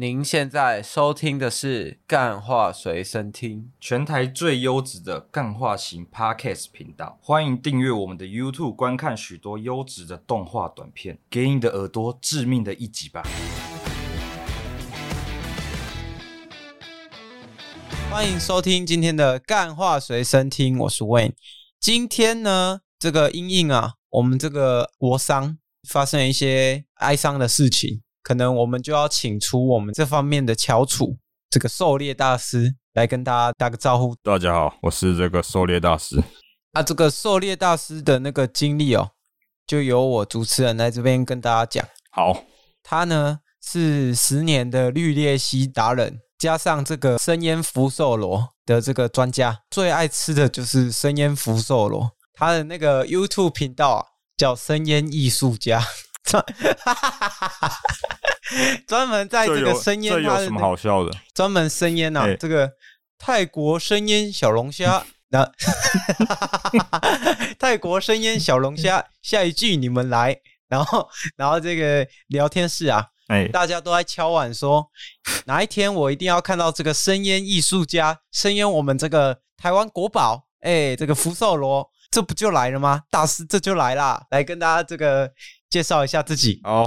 您现在收听的是《干话随身听》，全台最优质的干话型 Podcast 频道。欢迎订阅我们的 YouTube，观看许多优质的动画短片，给你的耳朵致命的一击吧！欢迎收听今天的《干话随身听》，我是 Wayne。今天呢，这个阴应啊，我们这个国商发生了一些哀伤的事情。可能我们就要请出我们这方面的翘楚，这个狩猎大师来跟大家打个招呼。大家好，我是这个狩猎大师。啊，这个狩猎大师的那个经历哦，就由我主持人来这边跟大家讲。好，他呢是十年的绿鬣蜥达人，加上这个生腌福寿螺的这个专家，最爱吃的就是生腌福寿螺。他的那个 YouTube 频道啊，叫生腌艺术家。专 专门在这个生腌，这有什么好笑的？专门生腌啊，这个泰国生腌小龙虾，那 泰国生腌小龙虾，下一句你们来，然后然后这个聊天室啊，哎，大家都在敲碗说，哪一天我一定要看到这个生腌艺术家生腌我们这个台湾国宝，哎，这个福寿螺，这不就来了吗？大师这就来啦，来跟大家这个。介绍一下自己。好，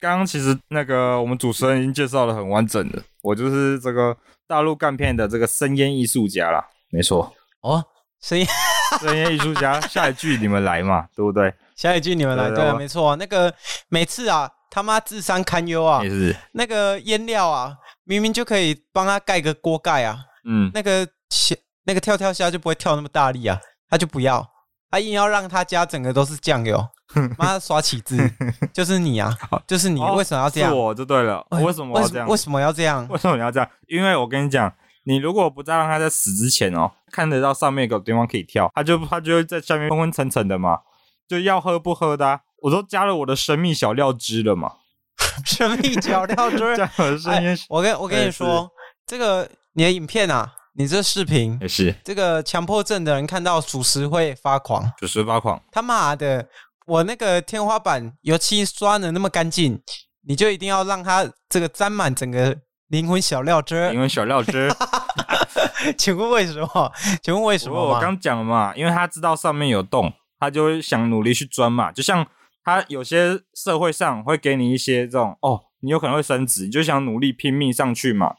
刚刚其实那个我们主持人已经介绍的很完整了。我就是这个大陆干片的这个生烟艺术家啦，没错。哦，生烟 生烟艺术家，下一句你们来嘛，对不对？下一句你们来，对，对啊，没错。那个每次啊，他妈智商堪忧啊，是那个腌料啊，明明就可以帮他盖个锅盖啊，嗯，那个那个跳跳虾就不会跳那么大力啊，他就不要，他硬要让他家整个都是酱油。妈刷起子，就是你啊！就是你，为什么要这样？是我就对了。为什么要这样？为什么要这样？为什么你要这样？因为我跟你讲，你如果不再让他在死之前哦，看得到上面有个地方可以跳，他就他就会在下面昏昏沉沉的嘛，就要喝不喝的，我都加了我的神秘小料汁了嘛。神秘小料汁，加了声音。我跟我跟你说，这个你的影片啊，你这视频也是这个强迫症的人看到属实会发狂，属实发狂，他妈的！我那个天花板油漆刷的那么干净，你就一定要让它这个沾满整个灵魂小料汁。灵魂小料汁，请问为什么？请问为什么？我刚讲了嘛，因为他知道上面有洞，他就会想努力去钻嘛。就像他有些社会上会给你一些这种哦，你有可能会升职，你就想努力拼命上去嘛。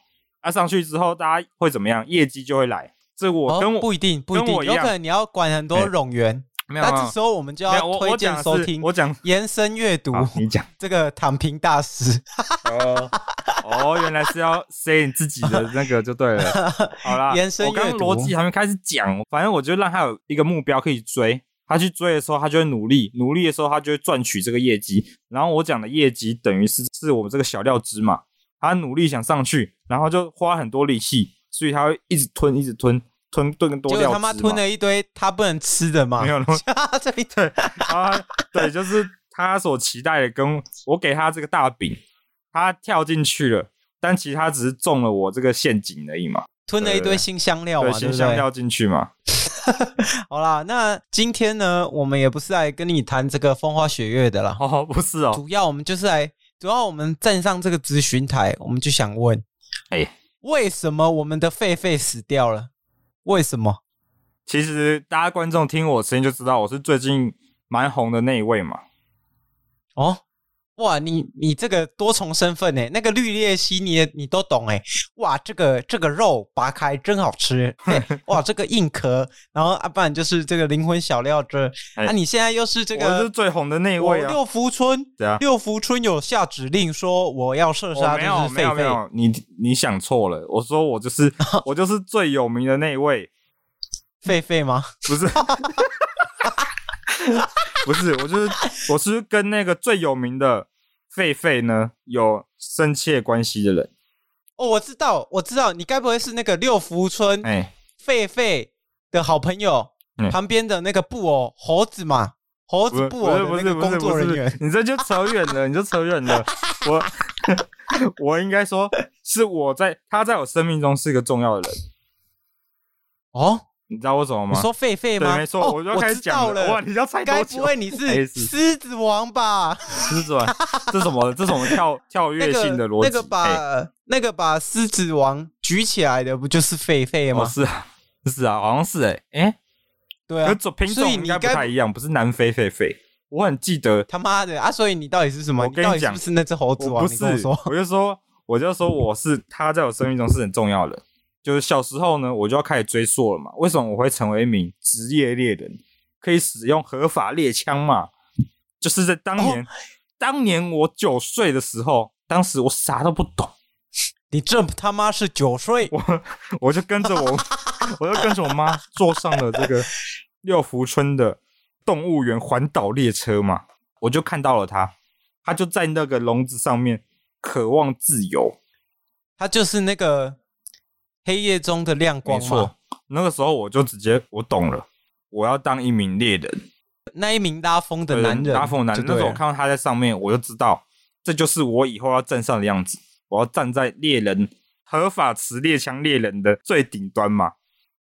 啊，上去之后大家会怎么样？业绩就会来。这我跟我、哦、不一定，不一定，有可能你要管很多冗员。没有，那这时候我们就要推荐收听。我讲延伸阅读，你讲这个躺平大师。哦哦，原来是要 say 你自己的那个就对了。好啦，延伸阅读。我刚逻辑还没开始讲，反正我就让他有一个目标可以追。他去追的时候，他就会努力；努力的时候，他就会赚取这个业绩。然后我讲的业绩等于是是我们这个小料汁嘛。他努力想上去，然后就花很多力气，所以他会一直吞，一直吞。吞炖更多料，就他妈吞了一堆他不能吃的嘛？没有，这一堆啊，对，就是他所期待的，跟我给他这个大饼，他跳进去了，但其实他只是中了我这个陷阱而已嘛。吞了一堆新香料嘛，对，新香料进去嘛。好啦，那今天呢，我们也不是来跟你谈这个风花雪月的啦。哦，不是哦，主要我们就是来，主要我们站上这个咨询台，我们就想问，哎，为什么我们的狒狒死掉了？为什么？其实大家观众听我声音就知道，我是最近蛮红的那一位嘛。哦，哇，你你这个多重身份呢，那个绿鬣蜥你也你都懂哎。哇，这个这个肉拔开真好吃，哇，这个硬壳，然后啊，不然就是这个灵魂小料汁。那、啊、你现在又是这个，我是最红的那一位啊。六福村，对啊，六福村有下指令说我要射杀，就是狒狒。没有没有，你你想错了，我说我就是 我就是最有名的那一位。狒狒吗？不是，不是，我就是我是跟那个最有名的狒狒呢有深切关系的人。哦，我知道，我知道，你该不会是那个六福村哎狒狒的好朋友旁边的那个布偶猴子嘛？猴子布偶的那个工作人员？你这就扯远了，你就扯远了。我 我应该说是我在他在我生命中是一个重要的人。哦。你知道为什么吗？你说狒狒吗？没错，我就开始讲了。哇，你要猜？该不会你是狮子王吧？狮子王，这什么？这什么跳 跳跃性的逻辑？那个把那个把狮子王举起来的，不就是狒狒吗？是啊，是啊，好像是哎哎，对啊，品种应该不太一样，不是南非狒狒。我很记得他妈的啊！所以你到底是什么？我跟你讲，是不是那只猴子王？不是，我就说，我就说我是他，在我生命中是很重要的。就是小时候呢，我就要开始追溯了嘛。为什么我会成为一名职业猎人，可以使用合法猎枪嘛？就是在当年，哦、当年我九岁的时候，当时我啥都不懂。你这他妈是九岁？我我就跟着我，我就跟着我妈坐上了这个六福村的动物园环岛列车嘛。我就看到了他，他就在那个笼子上面渴望自由。他就是那个。黑夜中的亮光，没错。那个时候我就直接我懂了，我要当一名猎人。那一名拉风的男人，拉风的男人。那时候我看到他在上面，我就知道这就是我以后要站上的样子。我要站在猎人合法持猎枪猎人的最顶端嘛，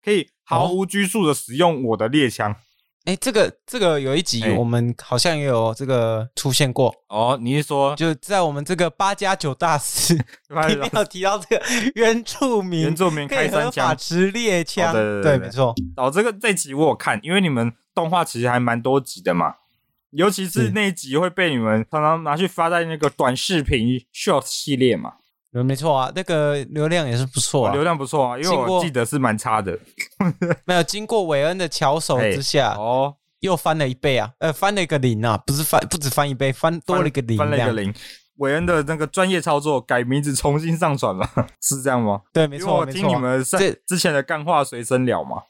可以毫无拘束的使用我的猎枪。哎、欸，这个这个有一集我们好像也有这个出现过哦。你是说就在我们这个 八加九大师里面有提到这个原住民原住民开山枪持猎枪？对对对，没错。哦，这个这集我有看，因为你们动画其实还蛮多集的嘛，尤其是那一集会被你们常常拿去发在那个短视频 short 系列嘛。没错啊，那个流量也是不错啊，流量不错啊，因为我记得是蛮差的。没有经过韦恩的巧手之下，哦，又翻了一倍啊，呃，翻了一个零啊，不是翻，不止翻一倍，翻多了一个零，翻了一个零。韦恩的那个专业操作，改名字重新上传了，是这样吗？对，没错，我听你们上之前的干话随身聊嘛，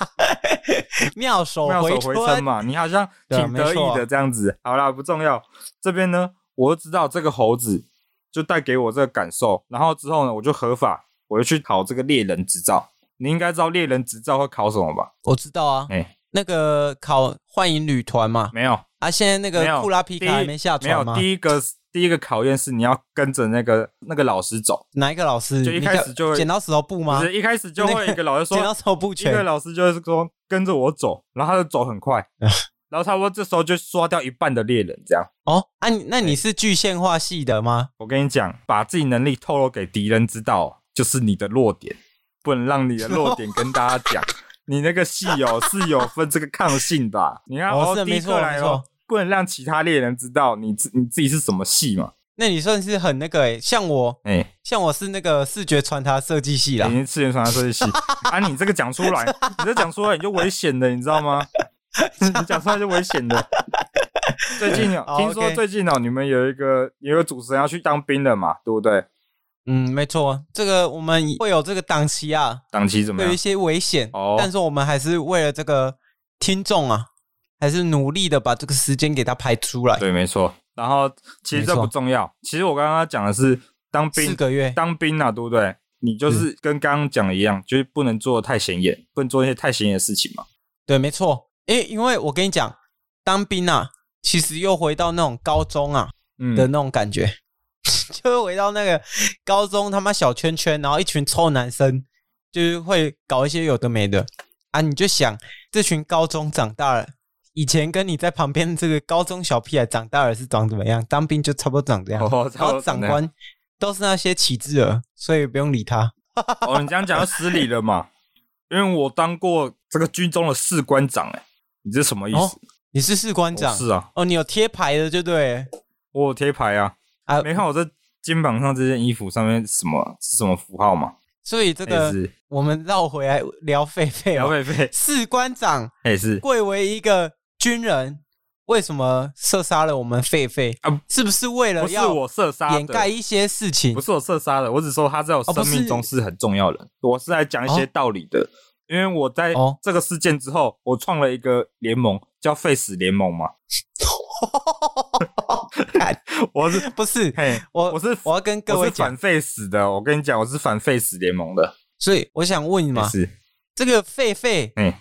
妙手妙手回春嘛，你好像挺得意的这样子。好啦，不重要，这边呢，我就知道这个猴子。就带给我这个感受，然后之后呢，我就合法，我就去考这个猎人执照。你应该知道猎人执照会考什么吧？我知道啊，哎、欸，那个考幻影旅团嘛？没有啊，现在那个库拉皮卡还没下船吗？没有，第一个第一个考验是你要跟着那个那个老师走。哪一个老师？就一开始就会剪刀石头布吗？不是，一开始就会一个老师说剪刀石头布拳，一个老师就是说跟着我走，然后他就走很快。然后差不多这时候就刷掉一半的猎人，这样哦。啊，那你是具现化系的吗？我跟你讲，把自己能力透露给敌人知道，就是你的弱点，不能让你的弱点跟大家讲。你那个系哦是有分这个抗性的，你看哦，第一个来哦，不能让其他猎人知道你自你自己是什么系嘛。那你算是很那个诶、欸、像我哎，欸、像我是那个视觉传达设计系啦，你是视觉传达设计系啊？你这个讲出来，你这讲出来你就危险的，你知道吗？你 讲出来就危险的。最近哦听说最近哦，你们有一个有一个主持人要去当兵了嘛，对不对？嗯，没错，这个我们会有这个档期啊，档期怎么样？有一些危险哦，但是我们还是为了这个听众啊，还是努力的把这个时间给他排出来。对，没错。然后其实这不重要，其实我刚刚讲的是当兵四个月当兵啊，对不对？你就是跟刚刚讲的一样，就是不能做太显眼，不能做一些太显眼的事情嘛。对，没错。诶，因为我跟你讲，当兵啊，其实又回到那种高中啊的那种感觉，嗯、就会回到那个高中他妈小圈圈，然后一群臭男生，就是会搞一些有的没的啊。你就想，这群高中长大了，以前跟你在旁边这个高中小屁孩长大了是长怎么样？当兵就差不多长这样，哦、然后长官都是那些旗帜儿，所以不用理他。哦，你这样讲就失礼了嘛？因为我当过这个军中的士官长、欸，诶你这什么意思？哦、你是士官长？是啊。哦，你有贴牌的，就对。我有贴牌啊！啊，没看我这肩膀上这件衣服上面什么是什么符号吗？所以这个是我们绕回来聊狒狒，聊狒狒。士官长也是贵为一个军人，为什么射杀了我们狒狒啊？是不是为了要我射杀掩盖一些事情？不是我射杀的，我只说他在我生命中是很重要的。哦、我是来讲一些道理的。哦因为我在这个事件之后，哦、我创了一个联盟，叫 Face 联盟嘛。我是不是？嘿，我我是我要跟各位讲反废死的。我跟你讲，我是反 Face 联盟的。所以我想问你嘛，是这个狒狒，嗯，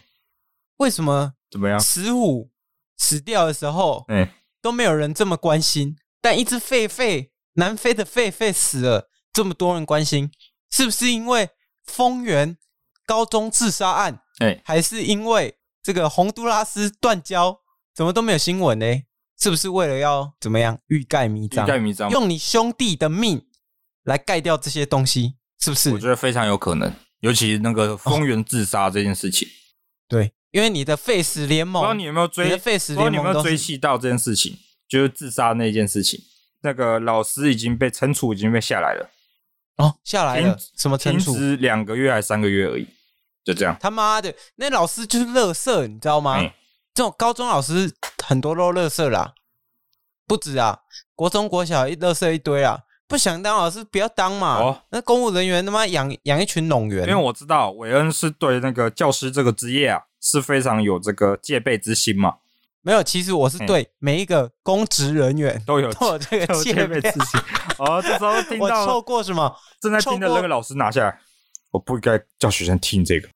为什么怎么样？石虎死掉的时候，嗯，都没有人这么关心，但一只狒狒，南非的狒狒死了，这么多人关心，是不是因为丰原？高中自杀案？哎，还是因为这个洪都拉斯断交，怎么都没有新闻呢？是不是为了要怎么样欲盖弥彰？欲盖弥彰，用你兄弟的命来盖掉这些东西，是不是？我觉得非常有可能，尤其那个丰原自杀这件事情。哦、对，因为你的 Face 联盟，不知道你有没有追？你的废死联盟你有没有追细到这件事情？就是自杀那件事情，那个老师已经被惩处，已经被下来了。哦，下来了？什么惩处？两个月还是三个月而已，就这样。他妈的，那老师就是乐色，你知道吗？嗯这种高中老师很多都乐色啦，不止啊，国中国小一乐色一堆啊，不想当老师不要当嘛。哦，那公务人员他妈养养一群冗员。因为我知道韦恩是对那个教师这个职业啊是非常有这个戒备之心嘛。没有，其实我是对每一个公职人员都有都有这个戒备之心。哦，这时候 听到我错过什么？正在听的那个老师拿下来，我不应该叫学生听这个。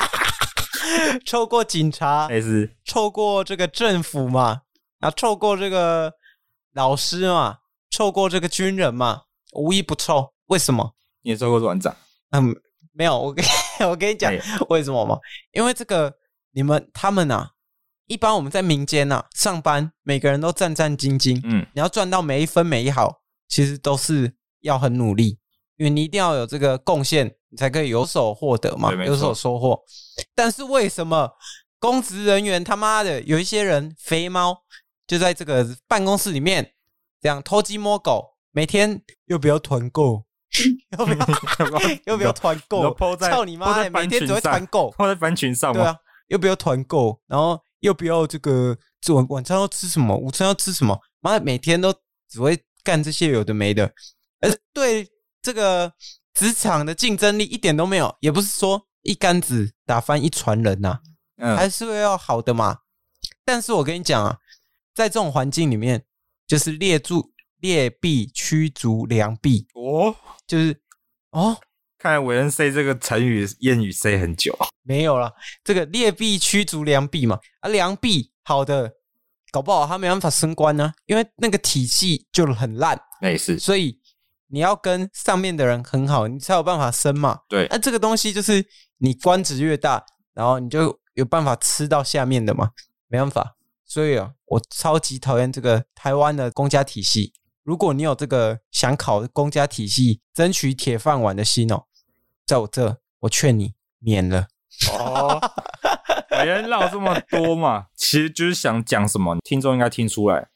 臭过警察，还是臭过这个政府嘛？啊，臭过这个老师嘛？臭过这个军人嘛？无一不臭。为什么？你也臭过团长？嗯，没有。我跟 我跟你讲、哎、为什么吗？因为这个你们他们啊，一般我们在民间啊上班，每个人都战战兢兢。嗯，你要赚到每一分每一毫，其实都是要很努力，因为你一定要有这个贡献。你才可以有所获得嘛，有所收获。但是为什么公职人员他妈的有一些人肥猫就在这个办公室里面这样偷鸡摸狗，每天又不要团购，又不要 又不要团购？操你妈的，每天只会团购，放在班群上对啊，又不要团购，然后又不要这个晚晚餐要吃什么，午餐要吃什么？妈的，每天都只会干这些有的没的，而对这个。职场的竞争力一点都没有，也不是说一竿子打翻一船人呐、啊，嗯，还是会要好的嘛。但是我跟你讲啊，在这种环境里面，就是劣助劣币驱逐良币哦，就是哦，看来韦恩 say 这个成语谚语 say 很久，没有了。这个劣币驱逐良币嘛，啊，良币好的，搞不好他没办法升官呢、啊，因为那个体系就很烂，没事，所以。你要跟上面的人很好，你才有办法升嘛。对，那、啊、这个东西就是你官职越大，然后你就有办法吃到下面的嘛。没办法，所以啊，我超级讨厌这个台湾的公家体系。如果你有这个想考公家体系、争取铁饭碗的心哦，在我这，我劝你免了。哦，别人唠这么多嘛，其实就是想讲什么，听众应该听出来，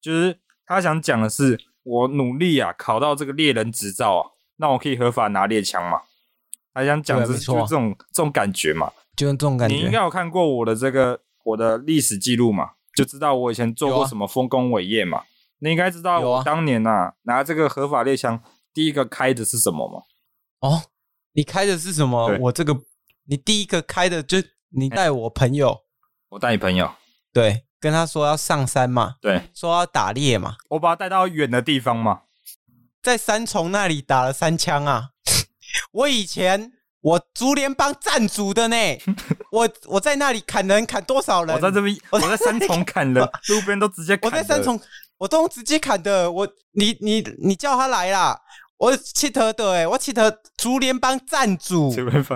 就是他想讲的是。我努力啊，考到这个猎人执照啊，那我可以合法拿猎枪嘛？还想讲的是就这种这种感觉嘛？就是这种感觉。你应该有看过我的这个我的历史记录嘛？就知道我以前做过什么丰功伟业嘛？你应该知道我当年呐、啊、拿这个合法猎枪，第一个开的是什么吗？哦，你开的是什么？我这个你第一个开的就你带我朋友，我带你朋友，对。跟他说要上山嘛，对，说要打猎嘛，我把他带到远的地方嘛，在三重那里打了三枪啊！我以前我竹联帮站主的呢，我我在那里砍人砍多少人？我在这边，我在三重砍人，路边都直接砍。我在三重，我都直接砍的。我你你你叫他来啦！我记得的，我记得竹联帮站主，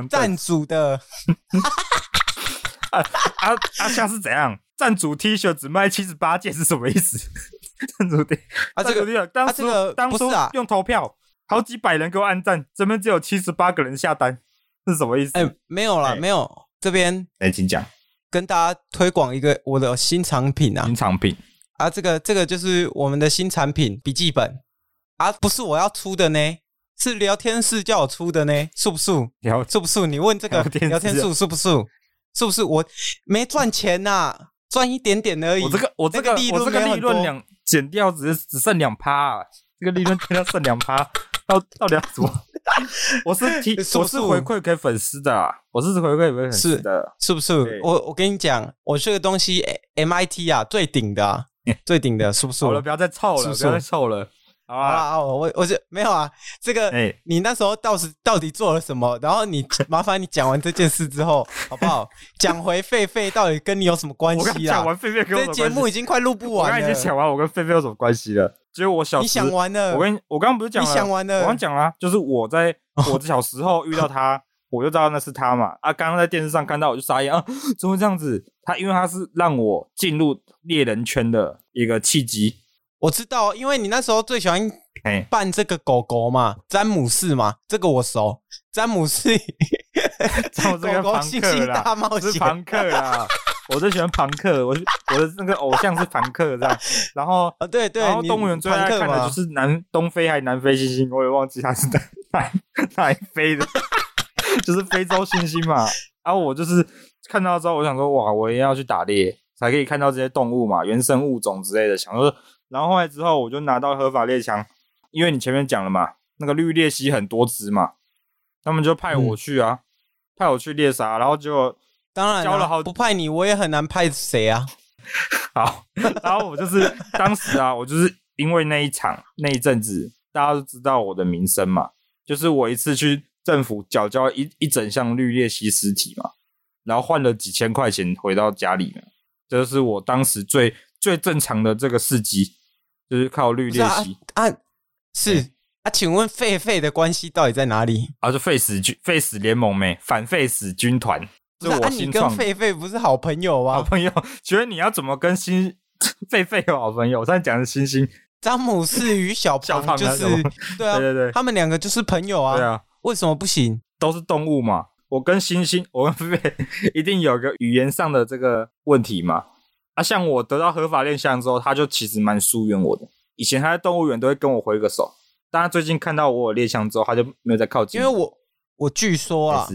站主的。啊啊啊！像是怎样？站主 T 恤只卖七十八件是什么意思？赞助 T 啊，这个当时、啊这个、当初用投票，好几百人给我按赞，这边只有七十八个人下单，是什么意思？哎、欸，没有了，欸、没有。这边哎，请讲，跟大家推广一个我的新产品啊，新产品啊，这个这个就是我们的新产品笔记本啊，不是我要出的呢，是聊天室叫我出的呢，是不是？聊是不是？你问这个聊天室是不是？是不是？我没赚钱呐、啊。赚一点点而已。我这个我这个我这个利润两减掉只只剩两趴，啊，这个利润 减掉剩两趴，到到底要怎么？我是提我是回馈给粉丝的，啊，我是回馈给粉丝的，是不是？我我跟你讲，我这个东西 MIT 啊最顶的，啊，最顶的，是不是？好了，不要再凑了，是是不要再凑了。好啊，我我就没有啊。这个，你那时候到时到底做了什么？然后你 麻烦你讲完这件事之后，好不好？讲回狒狒到底跟你有什么关系啊？讲完狒狒跟我这节目已经快录不完了。我刚已经讲完我跟狒狒有什么关系了。结果我小时，你想完了。我跟我刚刚不是讲了？你想完了。我刚讲了，就是我在 我的小时候遇到他，我就知道那是他嘛。啊，刚刚在电视上看到，我就傻眼啊，怎么会这样子？他因为他是让我进入猎人圈的一个契机。我知道，因为你那时候最喜欢扮这个狗狗嘛，詹姆士嘛，这个我熟。詹姆士，詹姆士跟庞克啦，我是庞克啦。我最喜欢庞克，我我的那个偶像是庞克这样。然后啊，对对，然后动物园最爱看的就是南东非还是南非猩猩，我也忘记它是哪哪哪飞的，就是非洲猩猩嘛。然后我就是看到之后，我想说，哇，我也要去打猎，才可以看到这些动物嘛，原生物种之类的。想说，然后后来之后，我就拿到合法猎枪，因为你前面讲了嘛，那个绿鬣蜥很多只嘛，他们就派我去啊，嗯、派我去猎杀，然后就。当然，交了好不派你，我也很难派谁啊。好，然后我就是当时啊，我就是因为那一场那一阵子，大家都知道我的名声嘛，就是我一次去政府缴交一一整箱绿鬣蜥尸体嘛，然后换了几千块钱回到家里面，这就是我当时最最正常的这个事迹，就是靠绿练习啊，啊。是、欸、啊，请问狒狒的关系到底在哪里？啊，就废死军废死联盟没反废死军团。是我新创、啊、你跟狒狒不是好朋友吗？好朋友，觉得你要怎么跟新 狒狒有好朋友？我在讲的是猩猩，詹姆斯与小 胖就是对啊，对对对，他们两个就是朋友啊。对啊，为什么不行？都是动物嘛。我跟猩猩，我跟狒狒一定有一个语言上的这个问题嘛。啊，像我得到合法猎枪之后，他就其实蛮疏远我的。以前他在动物园都会跟我挥个手，但他最近看到我有猎枪之后，他就没有再靠近。因为我我据说啊。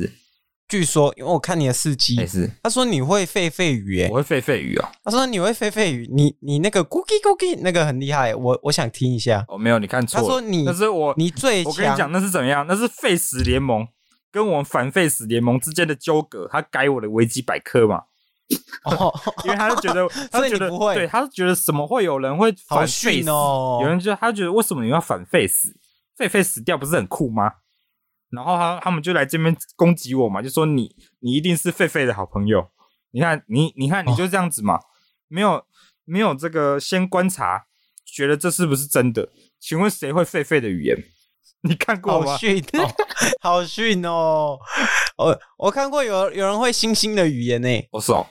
据说，因为我看你的事迹。他说你会狒狒语，哎，我会狒狒语啊。他说你会狒狒语，你你那个 cookie cookie 那个很厉害，我我想听一下。哦，没有，你看错。他说你，那是我，你最。我跟你讲，那是怎么样？那是废死联盟跟我们反废死联盟之间的纠葛。他改我的维基百科嘛？哦，因为他就觉得，他就觉得不会，对，他是觉得怎么会有人会反废死？哦、有人就他就觉得为什么你要反 face？？狒狒死掉不是很酷吗？然后他他们就来这边攻击我嘛，就说你你一定是狒狒的好朋友。你看你你看你就这样子嘛，哦、没有没有这个先观察，觉得这是不是真的？请问谁会狒狒的语言？你看过吗？好逊，哦、好逊哦！我我看过有有人会猩猩的语言呢。我说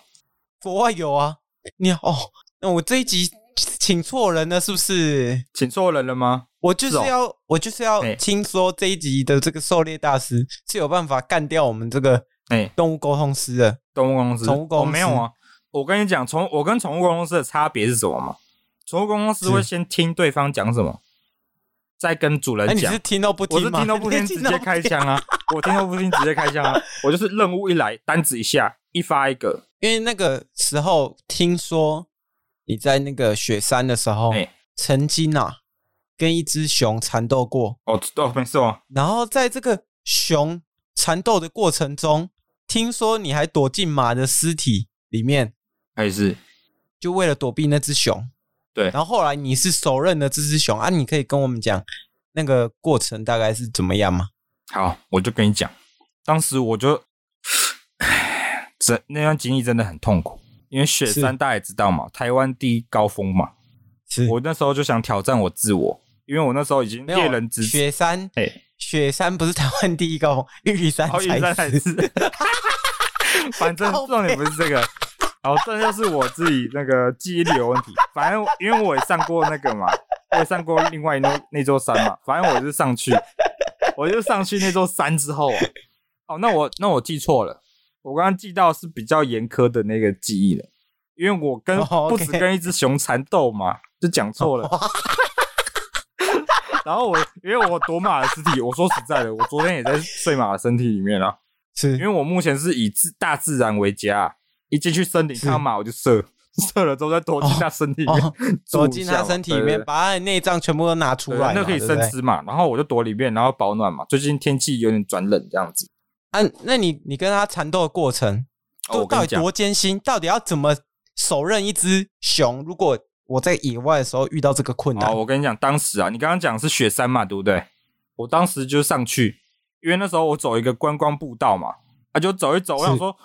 国外有啊。你哦，那我这一集请错人了，是不是？请错人了吗？我就是要，我就是要听说这一集的这个狩猎大师是有办法干掉我们这个哎动物沟通师的动物沟通师，宠物公司、哦、没有啊？我跟你讲，宠我跟宠物沟通师的差别是什么吗？宠物沟通师会先听对方讲什么，再跟主人讲。你是听都不听？我是听都不听，直接开枪啊！我听都不听，直接开枪啊！我就是任务一来，单子一下，一发一个。因为那个时候听说你在那个雪山的时候，曾经啊。跟一只熊缠斗过哦，哦，没事哦。然后在这个熊缠斗的过程中，听说你还躲进马的尸体里面，还是就为了躲避那只熊。对。然后后来你是手刃了这只熊啊？你可以跟我们讲那个过程大概是怎么样吗？好，我就跟你讲，当时我就，这那段经历真的很痛苦，因为雪山大家也知道嘛，台湾第一高峰嘛，是我那时候就想挑战我自我。因为我那时候已经猎人之雪山，哎，雪山不是台湾第一高峰，玉山才是。玉山才是。反正重点不是这个，哦，这就是我自己那个记忆力有问题。反正因为我也上过那个嘛，我也上过另外那那座山嘛。反正我就上去，我就上去那座山之后，哦，那我那我记错了，我刚刚记到是比较严苛的那个记忆了，因为我跟不止跟一只熊缠斗嘛，就讲错了。然后我因为我躲马的尸体，我说实在的，我昨天也在睡马的身体里面啊。是因为我目前是以自大自然为家，一进去森林看到马我就射，射了之后再躲进他身体里面，哦哦、躲进他身体里面，把他的内脏全部都拿出来，那可以生吃嘛。然后我就躲里面，然后保暖嘛。最近天气有点转冷，这样子。啊，那你你跟他缠斗的过程，哦、到底多艰辛？到底要怎么手刃一只熊？如果我在野外的时候遇到这个困难。哦，我跟你讲，当时啊，你刚刚讲是雪山嘛，对不对？我当时就上去，因为那时候我走一个观光步道嘛，啊，就走一走，我想说，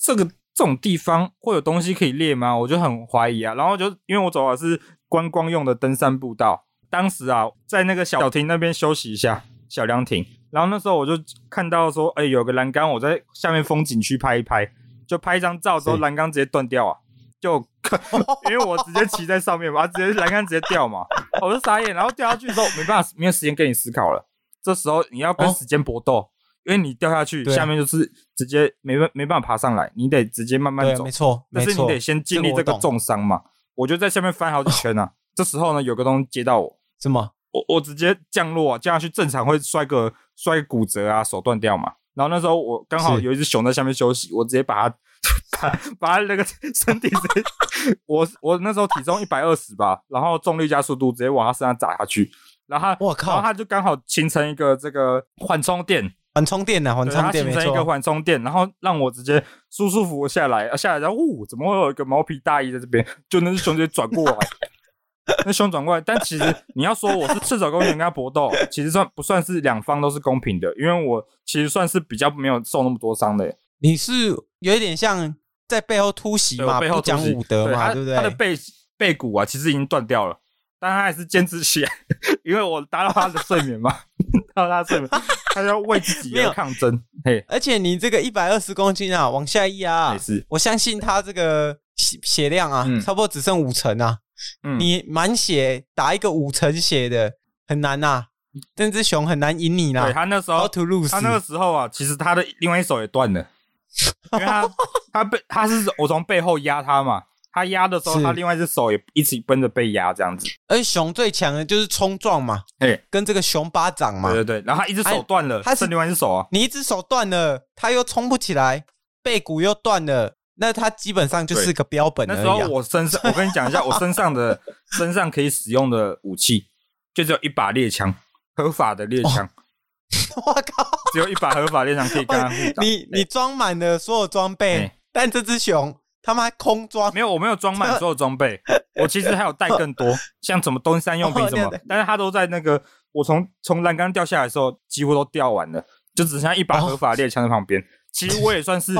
这个这种地方会有东西可以猎吗？我就很怀疑啊。然后就因为我走的是观光用的登山步道，当时啊，在那个小亭那边休息一下，小凉亭，然后那时候我就看到说，哎、欸，有个栏杆，我在下面风景区拍一拍，就拍一张照之后，栏杆直接断掉啊！就 因为我直接骑在上面嘛，直接栏杆直接掉嘛，我就傻眼。然后掉下去之后，没办法，没有时间跟你思考了。这时候你要跟时间搏斗，哦、因为你掉下去，下面就是直接没办没办法爬上来，你得直接慢慢走。没错，但是你得先经历这个重伤嘛。我就在下面翻好几圈啊。这时候呢，有个东西接到我，什么？我我直接降落啊，降下去正常会摔个摔骨折啊，手断掉嘛。然后那时候我刚好有一只熊在下面休息，我直接把它 把把它那个身体直接，我我那时候体重一百二十吧，然后重力加速度直接往它身上砸下去，然后我靠，然后它就刚好形成一个这个缓冲垫，缓冲垫呐，缓冲垫，形成一个缓冲垫，然后让我直接舒舒服服下来，下来然后呜，怎么会有一个毛皮大衣在这边？就那只熊直接转过来。那胸转过来，但其实你要说我是赤手空拳跟他搏斗，其实算不算是两方都是公平的？因为我其实算是比较没有受那么多伤的。你是有一点像在背后突袭嘛，背后讲武德嘛，对不对？他的背背骨啊，其实已经断掉了，但他还是坚持起来，因为我打扰他的睡眠嘛，打扰他的睡眠，他要为自己 而抗争。嘿，而且你这个一百二十公斤啊，往下一压，我相信他这个血血量啊，差不多只剩五成啊。嗯、你满血打一个五成血的很难呐、啊，这只熊很难赢你啦。对，他那时候，他那个时候啊，其实他的另外一手也断了，因为他 他被他是我从背后压他嘛，他压的时候，他另外一只手也一起跟着被压这样子。而熊最强的就是冲撞嘛，哎，跟这个熊巴掌嘛，对对对，然后他一只手断了，他是另外一只手啊，你一只手断了，他又冲不起来，背骨又断了。那它基本上就是个标本。那时候我身上，我跟你讲一下，我身上的 身上可以使用的武器，就只有一把猎枪，合法的猎枪。我、哦、靠！只有一把合法猎枪可以跟他互打。你你装满了所有装备，欸、但这只熊他妈空装。没有，我没有装满所有装备，我其实还有带更多，像什么登山用品什么，哦、但是它都在那个我从从栏杆掉下来的时候，几乎都掉完了，就只剩下一把合法猎枪在旁边。哦其实我也算是，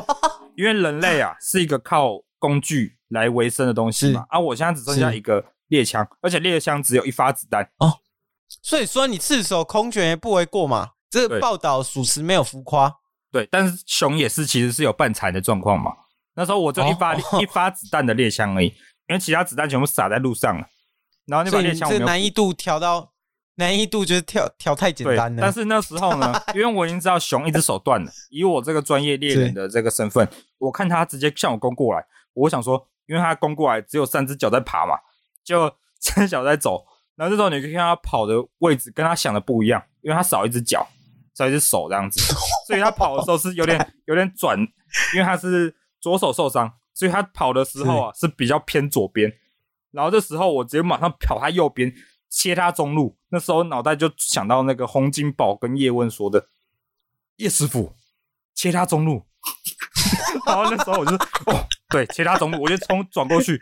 因为人类啊 是一个靠工具来维生的东西嘛。啊，我现在只剩下一个猎枪，而且猎枪只有一发子弹哦。所以说你赤手空拳也不为过嘛。这个报道属实没有浮夸。对，但是熊也是其实是有半残的状况嘛。那时候我就一发、哦、一发子弹的猎枪而已，因为其他子弹全部撒在路上了。然后那把猎枪，这难易度调到。难易度就是跳跳太简单了，但是那时候呢，因为我已经知道熊一只手断了，以我这个专业猎人的这个身份，我看他直接向我攻过来，我想说，因为他攻过来只有三只脚在爬嘛，就三只脚在走，然后这时候你可以看他跑的位置跟他想的不一样，因为他少一只脚，少一只手这样子，所以他跑的时候是有点 有点转，因为他是左手受伤，所以他跑的时候啊是比较偏左边，然后这时候我直接马上跑他右边。切他中路，那时候脑袋就想到那个洪金宝跟叶问说的：“叶师傅，切他中路。”然后那时候我就哦，对，切他中路，我就冲转过去。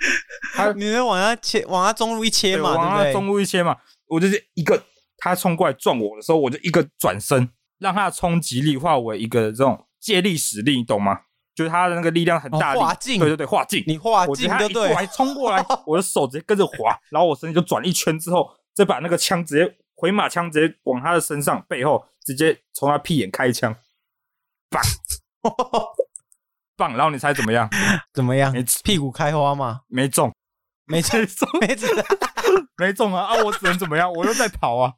他，你能往他切，往他中路一切嘛？往他中路一切嘛？我就是一个，他冲过来撞我的时候，我就一个转身，让他的冲击力化为一个这种借力使力，你懂吗？就是他的那个力量很大力，哦、对对对，化劲，你化劲就对，我还冲过来，我的手直接跟着滑，然后我身体就转一圈之后，再把那个枪直接回马枪直接往他的身上背后直接从他屁眼开枪，棒，棒，然后你猜怎么样？怎么样？没屁股开花吗？没中，没中，没中，没中啊！啊，我只能怎么样？我又在跑啊！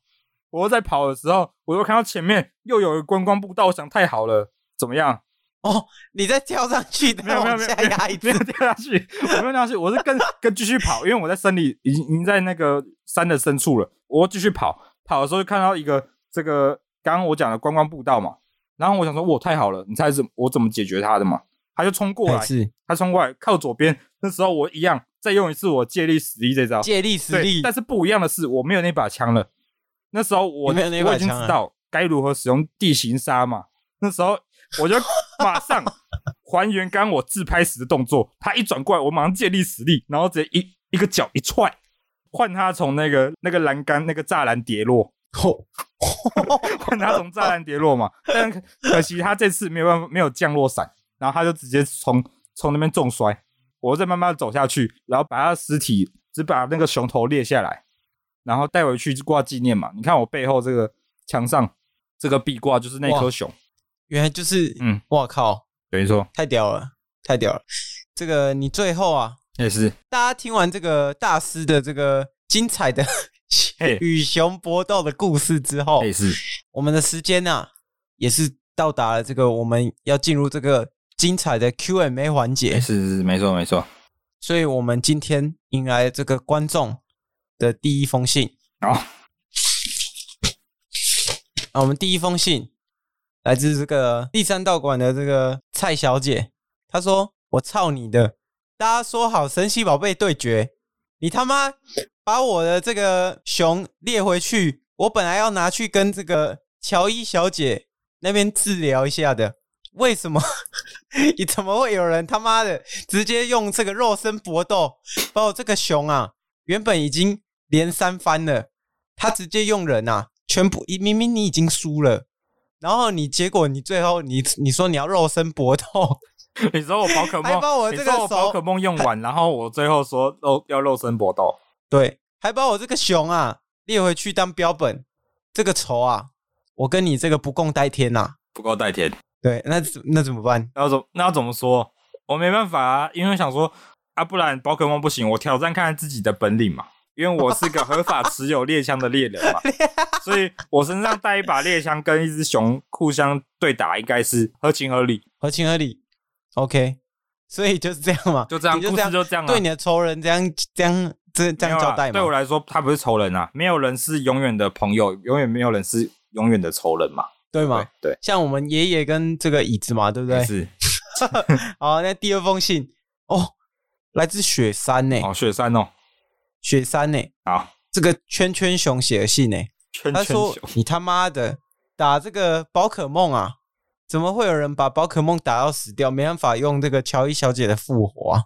我又在跑的时候，我又看到前面又有一个观光步道，我想太好了，怎么样？哦，你再跳上去，没有没有没有，压一次没有跳下去，我没有跳下去，我是跟跟继续跑，因为我在森林已经已经在那个山的深处了，我继续跑，跑的时候就看到一个这个刚刚我讲的观光步道嘛，然后我想说，哇，太好了，你猜怎我怎么解决他的嘛？他就冲过来，他冲过来靠左边，那时候我一样再用一次我借力使力这招，借力使力，但是不一样的是，我没有那把枪了，那时候我我已经知道该如何使用地形杀嘛，那时候。我就马上还原刚我自拍时的动作，他一转过来，我马上借力使力，然后直接一一个脚一踹，换他从那个那个栏杆那个栅栏跌落，换他从栅栏跌落嘛。但可惜他这次没有办法没有降落伞，然后他就直接从从那边重摔，我再慢慢走下去，然后把他的尸体只把那个熊头裂下来，然后带回去挂纪念嘛。你看我背后这个墙上。这个壁挂就是那颗熊，原来就是，嗯，我靠，等于说，太屌了，太屌了。这个你最后啊，也是。大家听完这个大师的这个精彩的 与熊搏斗的故事之后，也是。我们的时间啊，也是到达了这个我们要进入这个精彩的 Q&A 环节，是是是，没错没错。所以我们今天迎来这个观众的第一封信。好，啊，我们第一封信来自这个第三道馆的这个蔡小姐，她说：“我操你的！大家说好神奇宝贝对决，你他妈把我的这个熊列回去，我本来要拿去跟这个乔伊小姐那边治疗一下的。”为什么？你怎么会有人他妈的直接用这个肉身搏斗，把我这个熊啊，原本已经连三番了，他直接用人啊，全部明明你已经输了，然后你结果你最后你你说你要肉身搏斗，你说我宝可梦，还把我这个宝可梦用完，然后我最后说肉要肉身搏斗，对，还把我这个熊啊列回去当标本，这个仇啊，我跟你这个不共戴天呐、啊，不共戴天。对，那那怎么办？那要怎那要怎么说？我没办法啊，因为想说啊，不然宝可梦不行，我挑战看看自己的本领嘛。因为我是个合法持有猎枪的猎人嘛，所以我身上带一把猎枪，跟一只熊互相对打，应该是合情合理，合情合理。OK，所以就是这样嘛，就这样，故事就这样。对你的仇人这样这样这这样交代嘛？对我来说，他不是仇人啊，没有人是永远的朋友，永远没有人是永远的仇人嘛。对吗？对，对，像我们爷爷跟这个椅子嘛，对不对？是。好，那第二封信哦，来自雪山呢。哦，雪山哦，雪山呢。好，这个圈圈熊写的信呢。圈圈，他说：“你他妈的打这个宝可梦啊，怎么会有人把宝可梦打到死掉，没办法用这个乔伊小姐的复活啊？”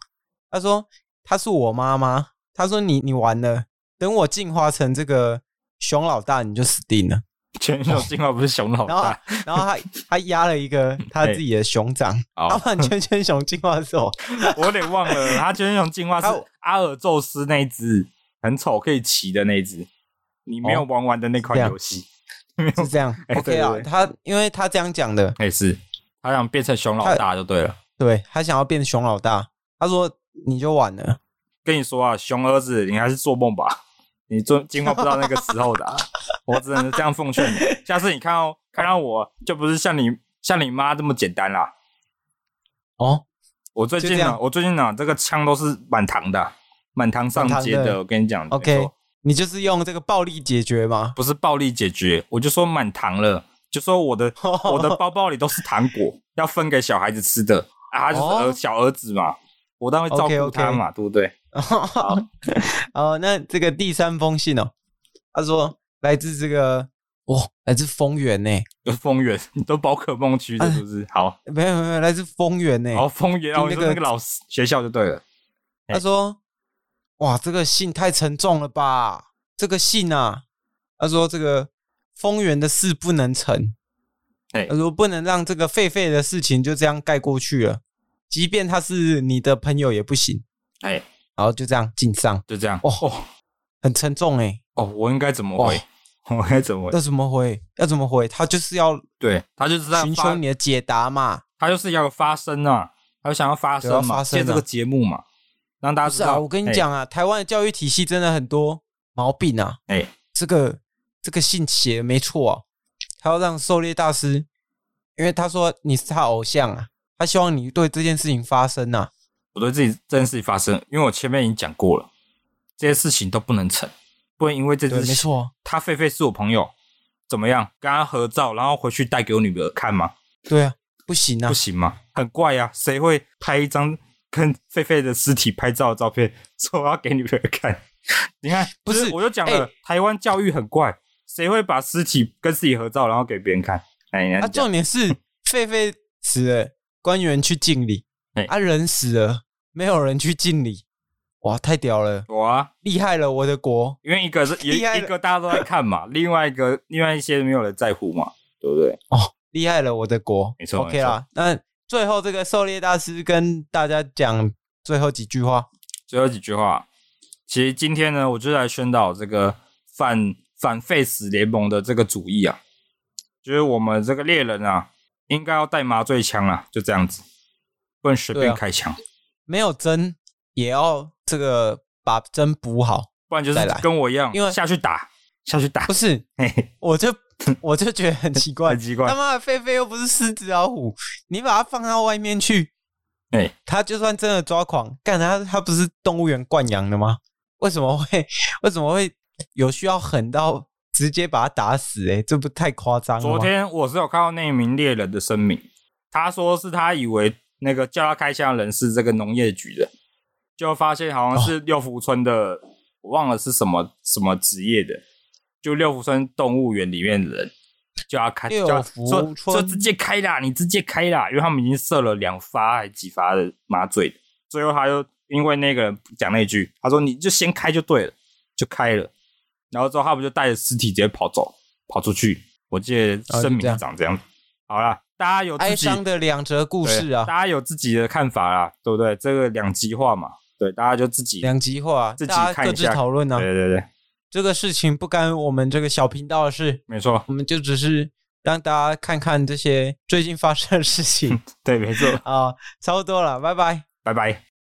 他说：“她是我妈妈。”他说：“你你完了，等我进化成这个熊老大，你就死定了。”圈圈熊进化不是熊老大，然后，然后他他压了一个 他自己的熊掌。他把圈圈熊进化的时候，我有点忘了，他圈圈熊进化是阿尔宙斯那一只很丑可以骑的那一只。你没有玩完的那款游戏 是这样。OK 啊，他因为他这样讲的，哎是，他想变成熊老大就对了。对，他想要变成熊老大，他说你就完了。跟你说啊，熊儿子，你还是做梦吧。你做进化不到那个时候的，啊，我只能这样奉劝你。下次你看到看到我就不是像你像你妈这么简单啦。哦，我最近呢，我最近呢，这个枪都是满堂的，满堂上街的。我跟你讲，OK，你就是用这个暴力解决吗？不是暴力解决，我就说满堂了，就说我的 我的包包里都是糖果，要分给小孩子吃的啊，他就是儿小儿子嘛，我当然会照顾他嘛，对不对？好，哦，那这个第三封信哦，他说来自这个，哦，来自丰原呢，丰原都宝可梦区的，是不是？好，没有没有，来自丰原呢，哦，丰原，哦，那个那个老师学校就对了。他说，哇，这个信太沉重了吧？这个信啊，他说这个丰原的事不能成，哎，他说不能让这个狒狒的事情就这样盖过去了，即便他是你的朋友也不行，哎。然后就这样进上，就这样哦，很沉重哎。哦，我应该怎么回？我应该怎么回？要怎么回？要怎么回？他就是要对他就是在寻求你的解答嘛。他就是要发声啊，他就想要发声嘛，借这个节目嘛，让大家知道。啊，我跟你讲啊，台湾的教育体系真的很多毛病啊。哎，这个这个信写的没错啊，他要让狩猎大师，因为他说你是他偶像啊，他希望你对这件事情发声啊。我对自己这件事情发生，因为我前面已经讲过了，这些事情都不能成，不能因为这件事情。没错，他狒狒是我朋友，怎么样？跟他合照，然后回去带给我女儿看吗？对啊，不行啊，不行吗？很怪啊，谁会拍一张跟狒狒的尸体拍照的照片，说我要给女儿看？你看，不是，我就讲了，欸、台湾教育很怪，谁会把尸体跟自己合照，然后给别人看？哎，啊，重点是 狒狒死了，官员去敬礼。哎，啊，人死了，没有人去敬礼，哇，太屌了！哇，厉害了，我的国！因为一个是一一个大家都在看嘛，另外一个另外一些没有人在乎嘛，对不对？哦，厉害了，我的国！没错，OK 啦。那最后这个狩猎大师跟大家讲最后几句话。最后几句话，其实今天呢，我就来宣导这个反反废死联盟的这个主义啊。就是我们这个猎人啊，应该要带麻醉枪啊，就这样子，不能随便开枪，啊，没有针也要这个把针补好，不然就是跟我一样，因为下去打下去打，不是，我就我就觉得很奇怪，很奇怪，他妈的狒狒又不是狮子老虎，你把它放到外面去，哎，它就算真的抓狂，干它，它不是动物园惯养的吗？为什么会为什么会有需要狠到直接把它打死？欸？哎，这不太夸张吗？昨天我是有看到那一名猎人的声明，他说是他以为那个叫他开枪的人是这个农业局的，就发现好像是六福村的，哦、我忘了是什么什么职业的，就六福村动物园里面的人叫他开，六福村说，说直接开啦，你直接开啦，因为他们已经射了两发还几发的麻醉，最后他又。因为那个人讲那句，他说你就先开就对了，就开了，然后之后他不就带着尸体直接跑走，跑出去。我记得声明是长这样。好了，大家有哀伤的两则故事啊，大家有自己的看法啦，对不对？这个两极化嘛，对，大家就自己两极化，自己看一下，各自讨论啊。对对对，这个事情不干我们这个小频道的事，没错，我们就只是让大家看看这些最近发生的事情。对，没错 啊，差不多了，拜拜，拜拜。